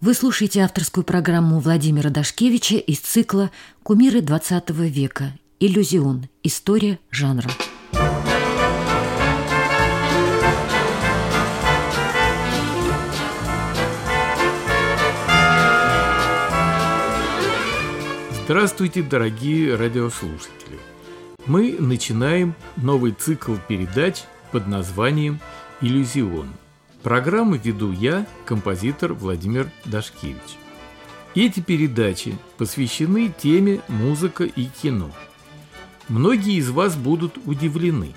Вы слушаете авторскую программу Владимира Дашкевича из цикла «Кумиры XX века. Иллюзион. История жанра». Здравствуйте, дорогие радиослушатели! Мы начинаем новый цикл передач под названием «Иллюзион». Программу веду я, композитор Владимир Дашкевич. Эти передачи посвящены теме музыка и кино. Многие из вас будут удивлены,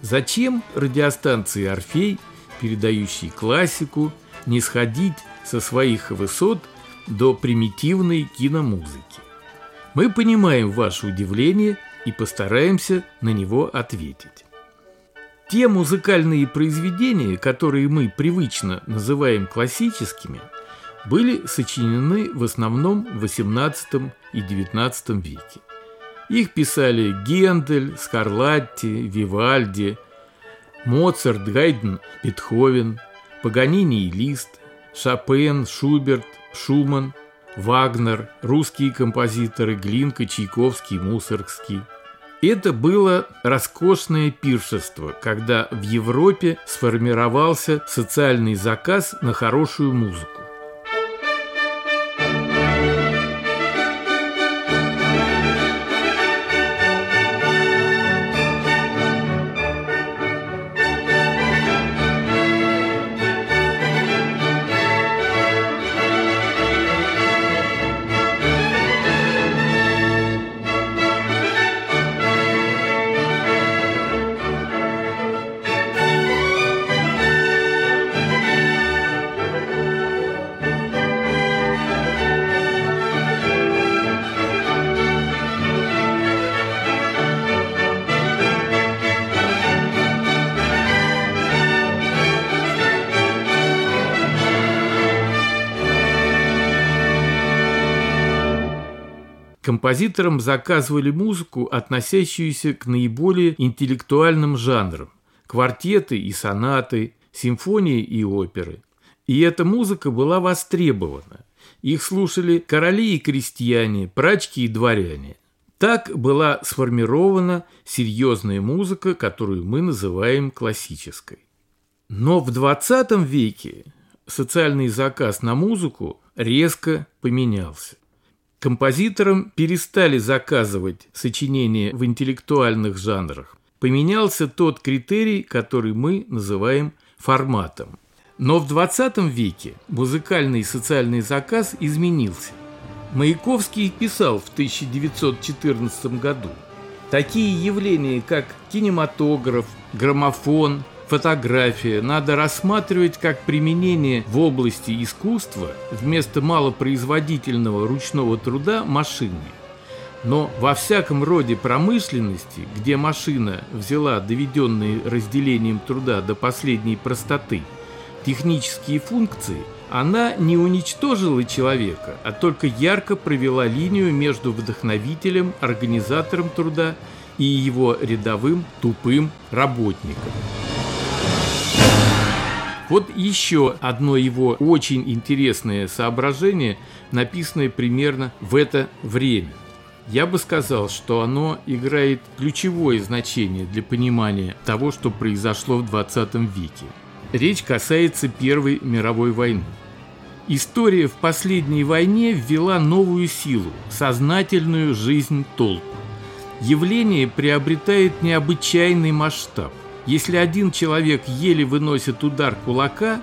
зачем радиостанции «Орфей», передающей классику, не сходить со своих высот до примитивной киномузыки. Мы понимаем ваше удивление и постараемся на него ответить. Те музыкальные произведения, которые мы привычно называем классическими, были сочинены в основном в XVIII и XIX веке. Их писали Гендель, Скарлатти, Вивальди, Моцарт, Гайден, Бетховен, Паганини и Лист, Шопен, Шуберт, Шуман, Вагнер, русские композиторы Глинка, Чайковский, Мусоргский – это было роскошное пиршество, когда в Европе сформировался социальный заказ на хорошую музыку. Композиторам заказывали музыку, относящуюся к наиболее интеллектуальным жанрам – квартеты и сонаты, симфонии и оперы. И эта музыка была востребована. Их слушали короли и крестьяне, прачки и дворяне. Так была сформирована серьезная музыка, которую мы называем классической. Но в 20 веке социальный заказ на музыку резко поменялся. Композиторам перестали заказывать сочинения в интеллектуальных жанрах. Поменялся тот критерий, который мы называем форматом. Но в 20 веке музыкальный и социальный заказ изменился. Маяковский писал в 1914 году. Такие явления, как кинематограф, граммофон, фотография надо рассматривать как применение в области искусства вместо малопроизводительного ручного труда машины. Но во всяком роде промышленности, где машина взяла доведенные разделением труда до последней простоты технические функции, она не уничтожила человека, а только ярко провела линию между вдохновителем, организатором труда и его рядовым тупым работником. Вот еще одно его очень интересное соображение, написанное примерно в это время. Я бы сказал, что оно играет ключевое значение для понимания того, что произошло в 20 веке. Речь касается Первой мировой войны. История в последней войне ввела новую силу – сознательную жизнь толп. Явление приобретает необычайный масштаб. Если один человек еле выносит удар кулака,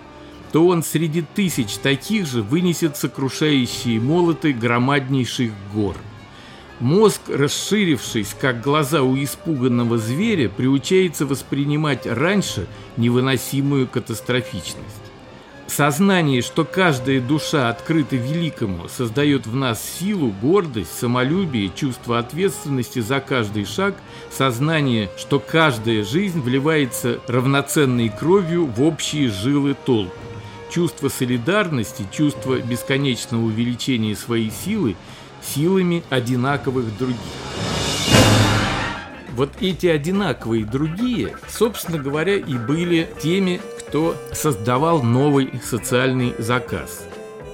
то он среди тысяч таких же вынесет сокрушающие молоты громаднейших гор. Мозг, расширившись, как глаза у испуганного зверя, приучается воспринимать раньше невыносимую катастрофичность. Сознание, что каждая душа открыта великому, создает в нас силу, гордость, самолюбие, чувство ответственности за каждый шаг, сознание, что каждая жизнь вливается равноценной кровью в общие жилы толп. Чувство солидарности, чувство бесконечного увеличения своей силы силами одинаковых других. Вот эти одинаковые другие, собственно говоря, и были теми, кто создавал новый социальный заказ.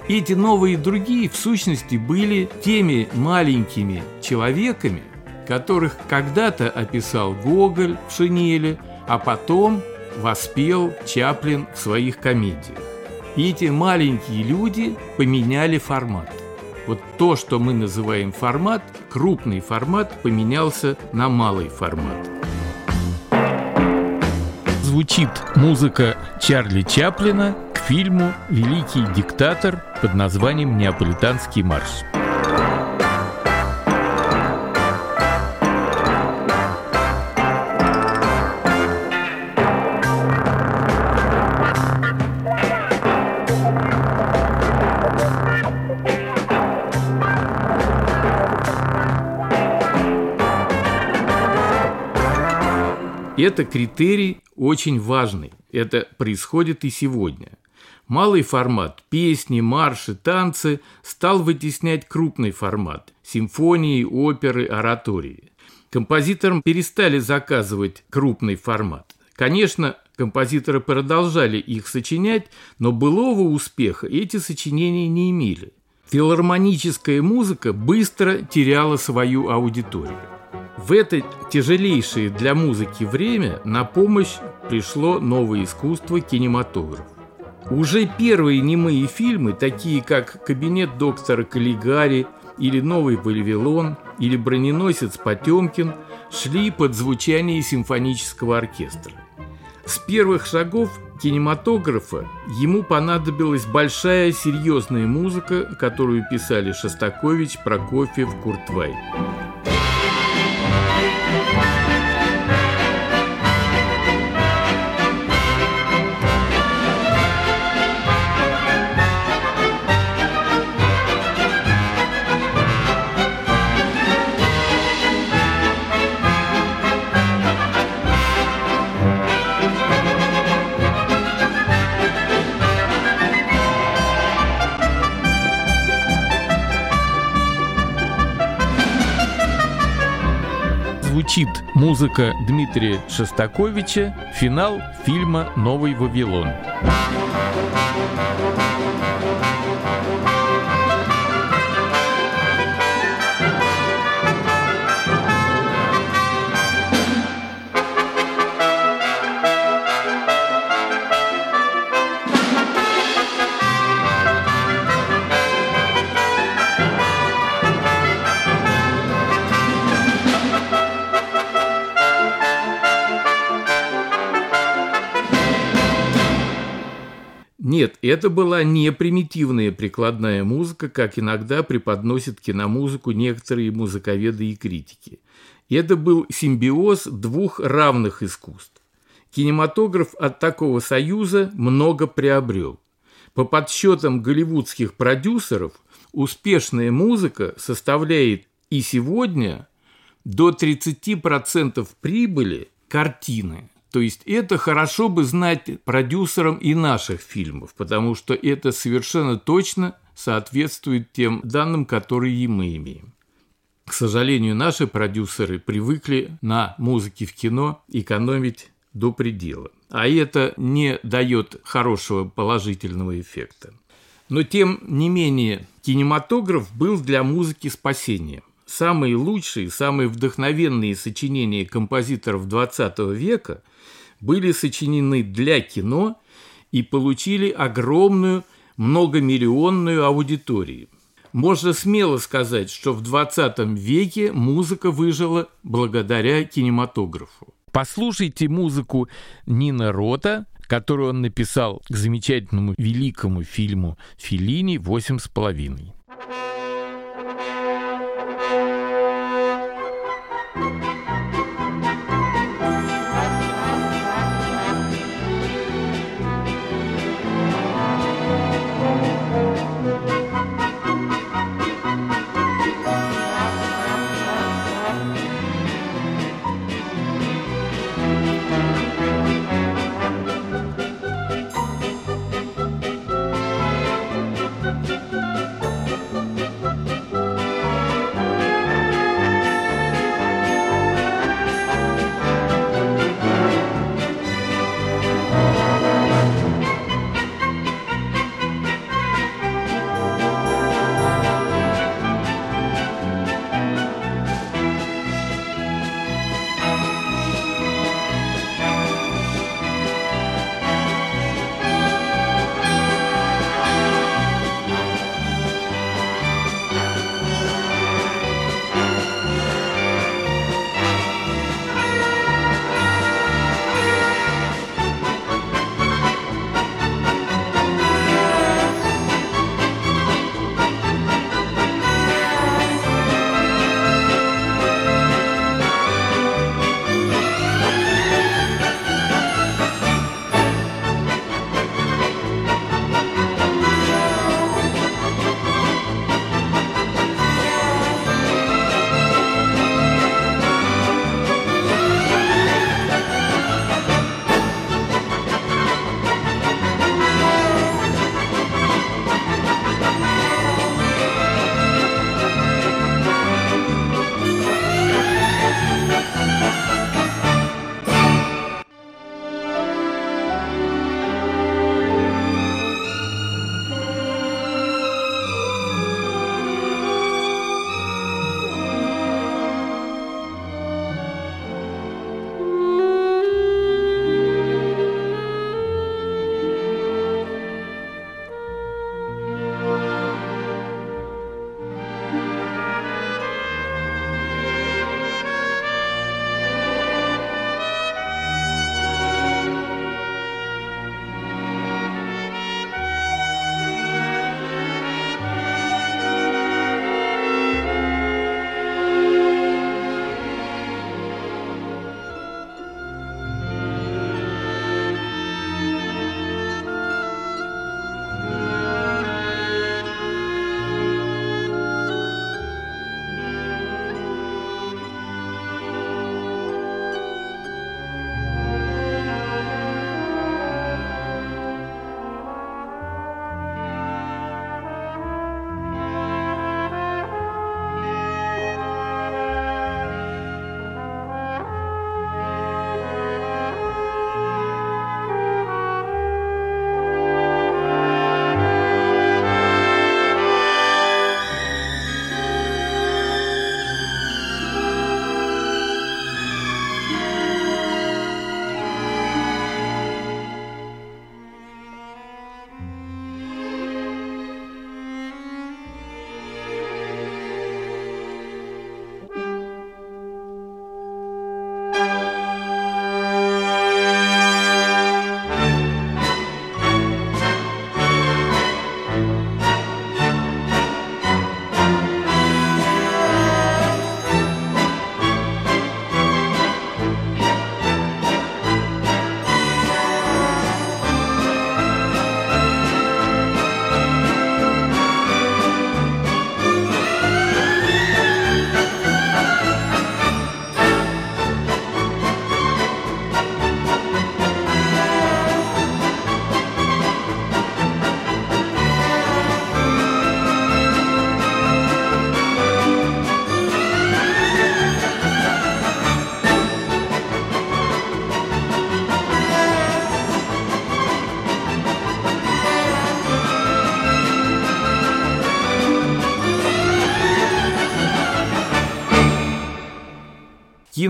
Эти новые и другие, в сущности, были теми маленькими человеками, которых когда-то описал Гоголь в «Шинели», а потом воспел Чаплин в своих комедиях. И эти маленькие люди поменяли формат. Вот то, что мы называем формат, крупный формат поменялся на малый формат. Звучит музыка Чарли Чаплина к фильму «Великий диктатор» под названием «Неаполитанский марш». Это критерий очень важный. Это происходит и сегодня. Малый формат – песни, марши, танцы – стал вытеснять крупный формат – симфонии, оперы, оратории. Композиторам перестали заказывать крупный формат. Конечно, композиторы продолжали их сочинять, но былого успеха эти сочинения не имели. Филармоническая музыка быстро теряла свою аудиторию. В это тяжелейшее для музыки время на помощь пришло новое искусство – кинематограф. Уже первые немые фильмы, такие как «Кабинет доктора Каллигари» или «Новый Вавилон» или «Броненосец Потемкин» шли под звучание симфонического оркестра. С первых шагов кинематографа ему понадобилась большая серьезная музыка, которую писали Шостакович, Прокофьев, Куртвай. Звучит музыка Дмитрия Шостаковича, финал фильма «Новый Вавилон». Нет, это была не примитивная прикладная музыка, как иногда преподносят киномузыку некоторые музыковеды и критики. Это был симбиоз двух равных искусств. Кинематограф от такого союза много приобрел. По подсчетам голливудских продюсеров, успешная музыка составляет и сегодня до 30% прибыли картины – то есть это хорошо бы знать продюсерам и наших фильмов, потому что это совершенно точно соответствует тем данным, которые мы имеем. К сожалению, наши продюсеры привыкли на музыке в кино экономить до предела. А это не дает хорошего положительного эффекта. Но тем не менее, кинематограф был для музыки спасением. Самые лучшие, самые вдохновенные сочинения композиторов XX века – были сочинены для кино и получили огромную многомиллионную аудиторию. Можно смело сказать, что в 20 веке музыка выжила благодаря кинематографу. Послушайте музыку Нина Рота, которую он написал к замечательному великому фильму «Филини. Восемь с половиной».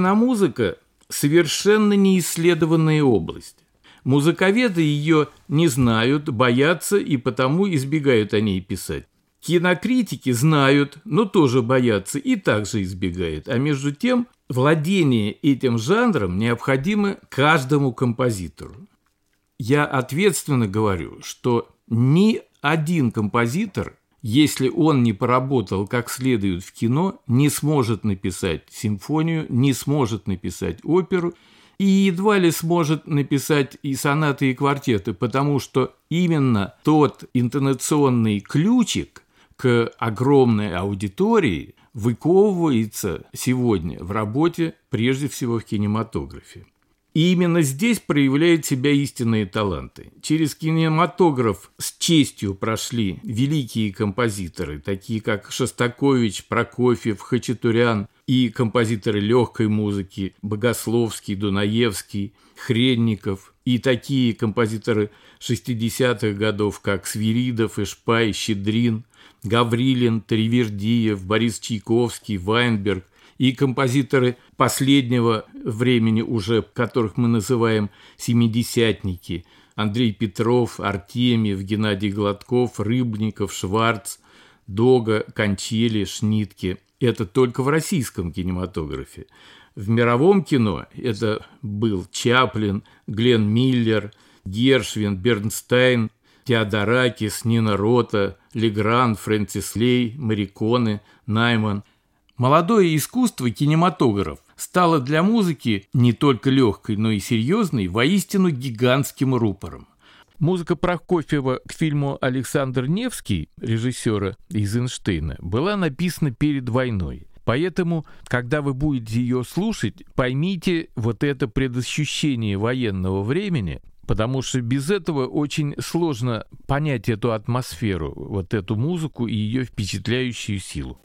Киномузыка – совершенно неисследованная область. Музыковеды ее не знают, боятся и потому избегают о ней писать. Кинокритики знают, но тоже боятся и также избегают. А между тем, владение этим жанром необходимо каждому композитору. Я ответственно говорю, что ни один композитор, если он не поработал как следует в кино, не сможет написать симфонию, не сможет написать оперу и едва ли сможет написать и сонаты, и квартеты, потому что именно тот интонационный ключик, к огромной аудитории выковывается сегодня в работе, прежде всего в кинематографе. И именно здесь проявляют себя истинные таланты. Через кинематограф с честью прошли великие композиторы, такие как Шостакович, Прокофьев, Хачатурян и композиторы легкой музыки Богословский, Дунаевский, Хренников и такие композиторы 60-х годов, как Свиридов, Ишпай, Щедрин – Гаврилин, Тривердиев, Борис Чайковский, Вайнберг и композиторы последнего времени уже, которых мы называем «семидесятники», Андрей Петров, Артемьев, Геннадий Гладков, Рыбников, Шварц, Дога, Кончели, Шнитке. Это только в российском кинематографе. В мировом кино это был Чаплин, Глен Миллер, Гершвин, Бернстайн, Теодоракис, Нина Рота, Легран, Фрэнсис Лей, Мариконы, Найман. Молодое искусство кинематограф стало для музыки не только легкой, но и серьезной, воистину гигантским рупором. Музыка Прокофьева к фильму «Александр Невский» режиссера Эйзенштейна была написана перед войной. Поэтому, когда вы будете ее слушать, поймите вот это предощущение военного времени, Потому что без этого очень сложно понять эту атмосферу, вот эту музыку и ее впечатляющую силу.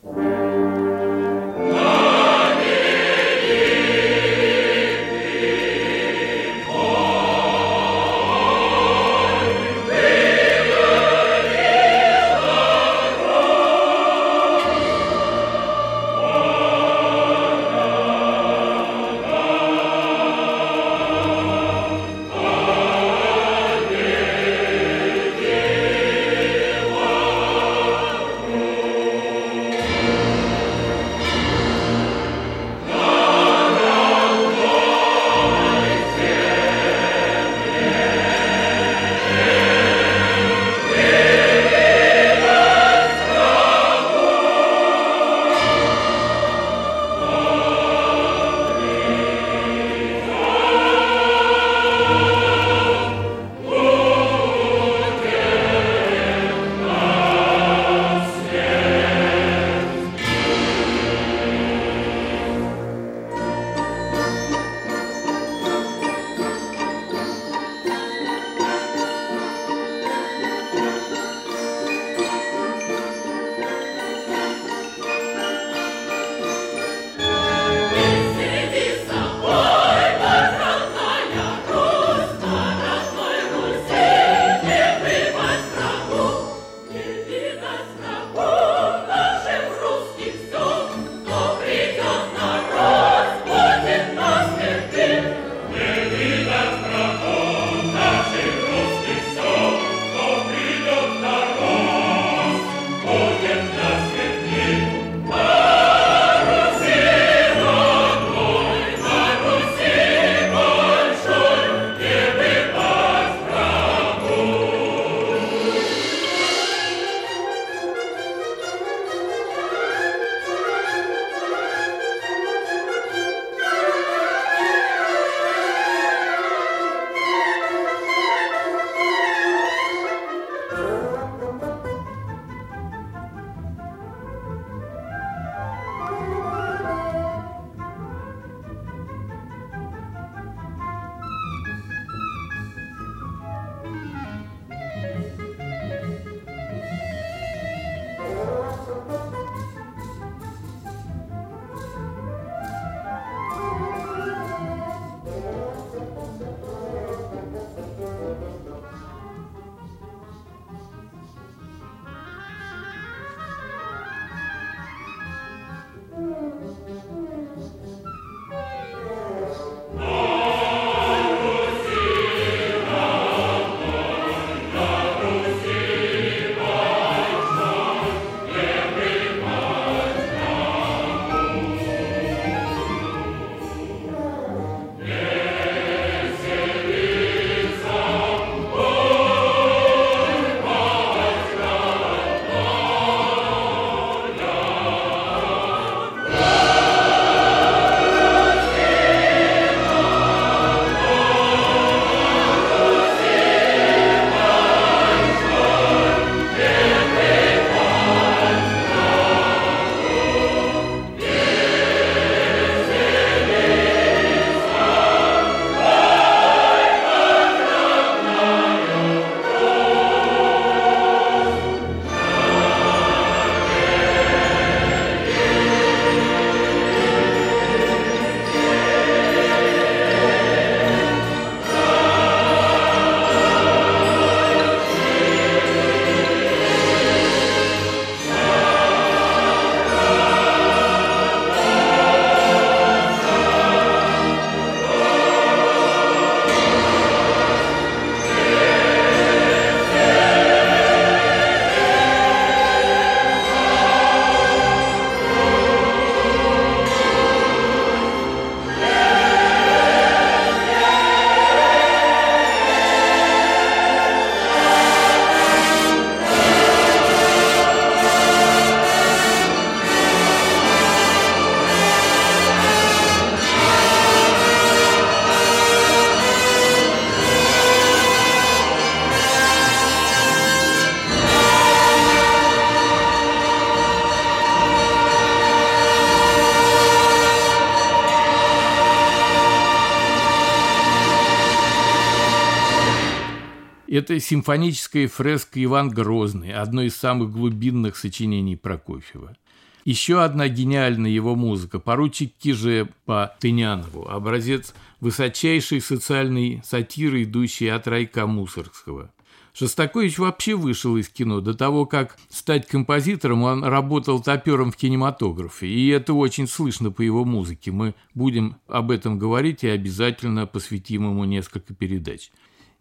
Это симфоническая фреска «Иван Грозный», одно из самых глубинных сочинений Прокофьева. Еще одна гениальная его музыка – поручик Киже по Тынянову, образец высочайшей социальной сатиры, идущей от Райка Мусоргского. Шостакович вообще вышел из кино. До того, как стать композитором, он работал топером в кинематографе. И это очень слышно по его музыке. Мы будем об этом говорить и обязательно посвятим ему несколько передач.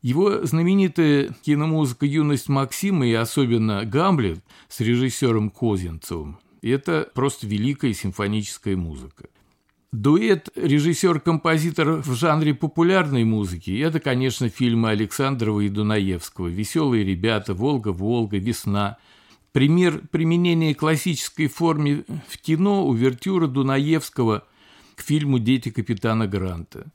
Его знаменитая киномузыка «Юность Максима» и особенно «Гамлет» с режиссером Козинцевым – это просто великая симфоническая музыка. Дуэт режиссер-композитор в жанре популярной музыки – это, конечно, фильмы Александрова и Дунаевского «Веселые ребята», «Волга, Волга», «Весна». Пример применения классической формы в кино – увертюра Дунаевского к фильму «Дети капитана Гранта».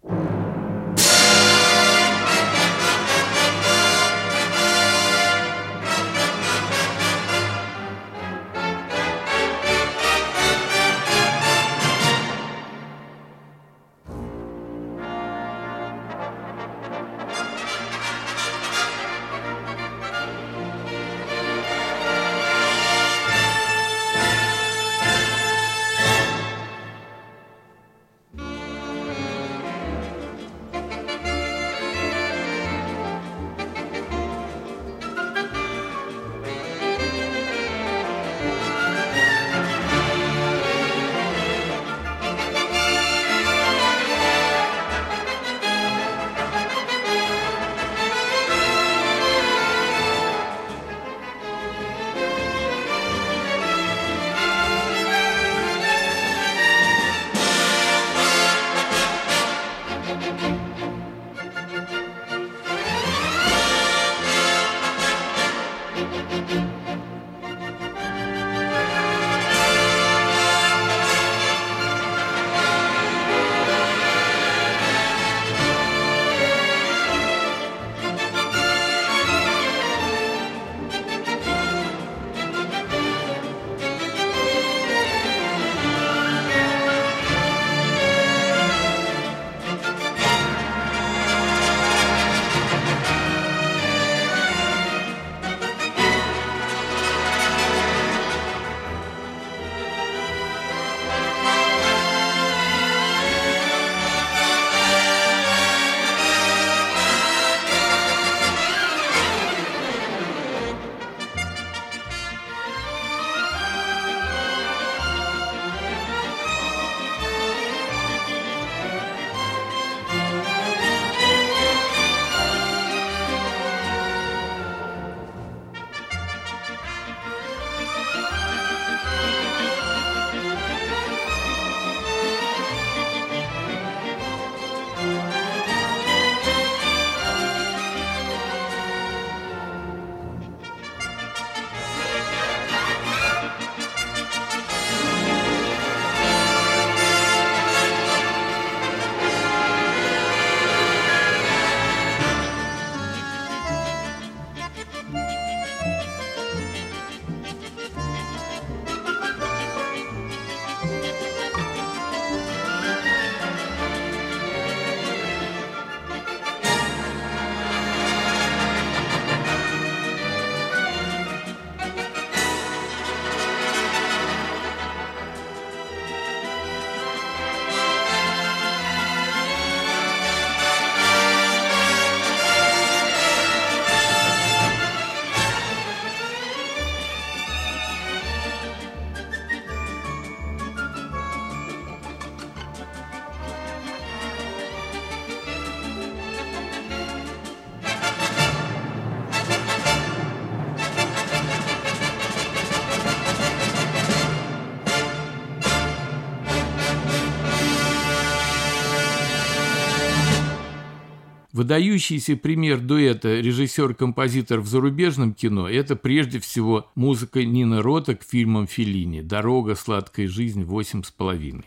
Выдающийся пример дуэта режиссер-композитор в зарубежном кино – это прежде всего музыка Нины Рота к фильмам Феллини «Дорога, сладкая жизнь, восемь с половиной».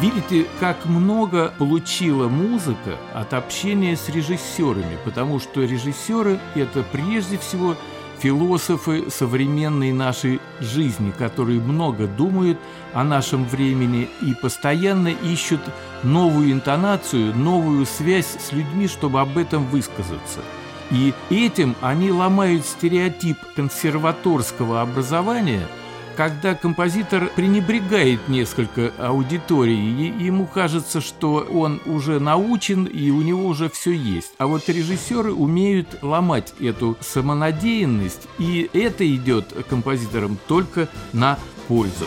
Видите, как много получила музыка от общения с режиссерами, потому что режиссеры – это прежде всего философы современной нашей жизни, которые много думают о нашем времени и постоянно ищут новую интонацию, новую связь с людьми, чтобы об этом высказаться. И этим они ломают стереотип консерваторского образования – когда композитор пренебрегает несколько аудитории, ему кажется, что он уже научен и у него уже все есть. А вот режиссеры умеют ломать эту самонадеянность, и это идет композиторам только на пользу.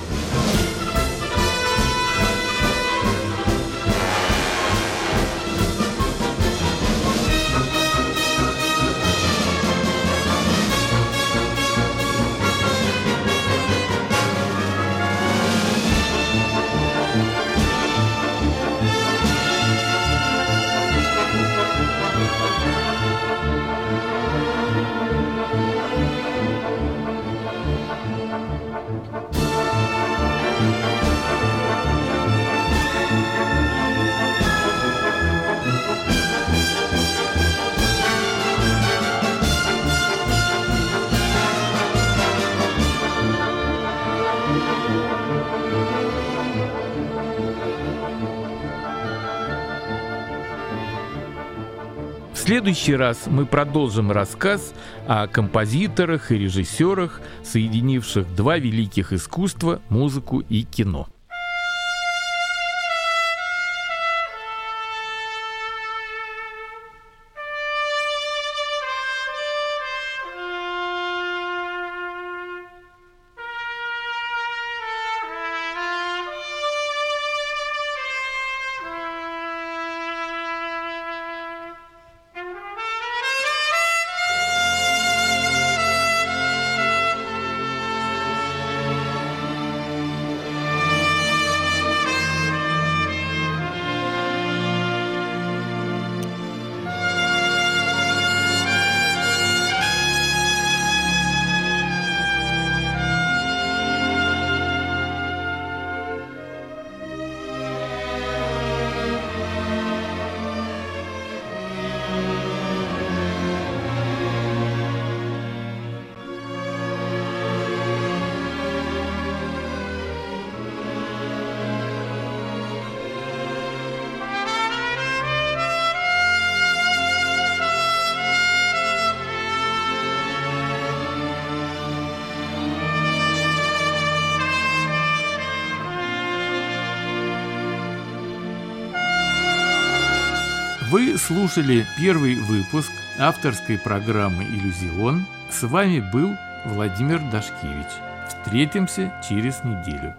Следующий раз мы продолжим рассказ о композиторах и режиссерах, соединивших два великих искусства – музыку и кино. Слушали первый выпуск авторской программы «Иллюзион». С вами был Владимир Дашкевич. Встретимся через неделю.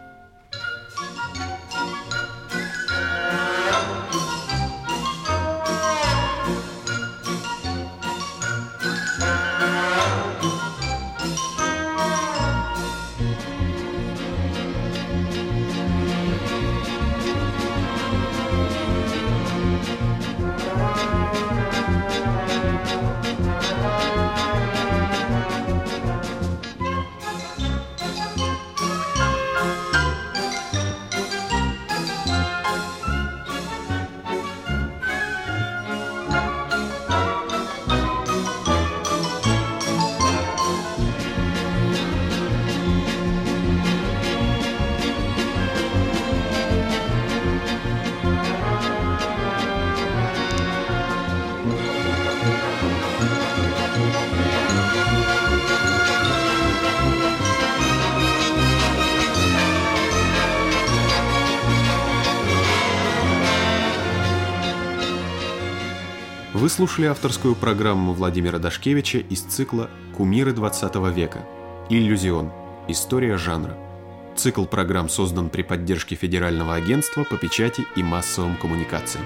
Вы слушали авторскую программу Владимира Дашкевича из цикла «Кумиры 20 века. Иллюзион. История жанра». Цикл программ создан при поддержке Федерального агентства по печати и массовым коммуникациям.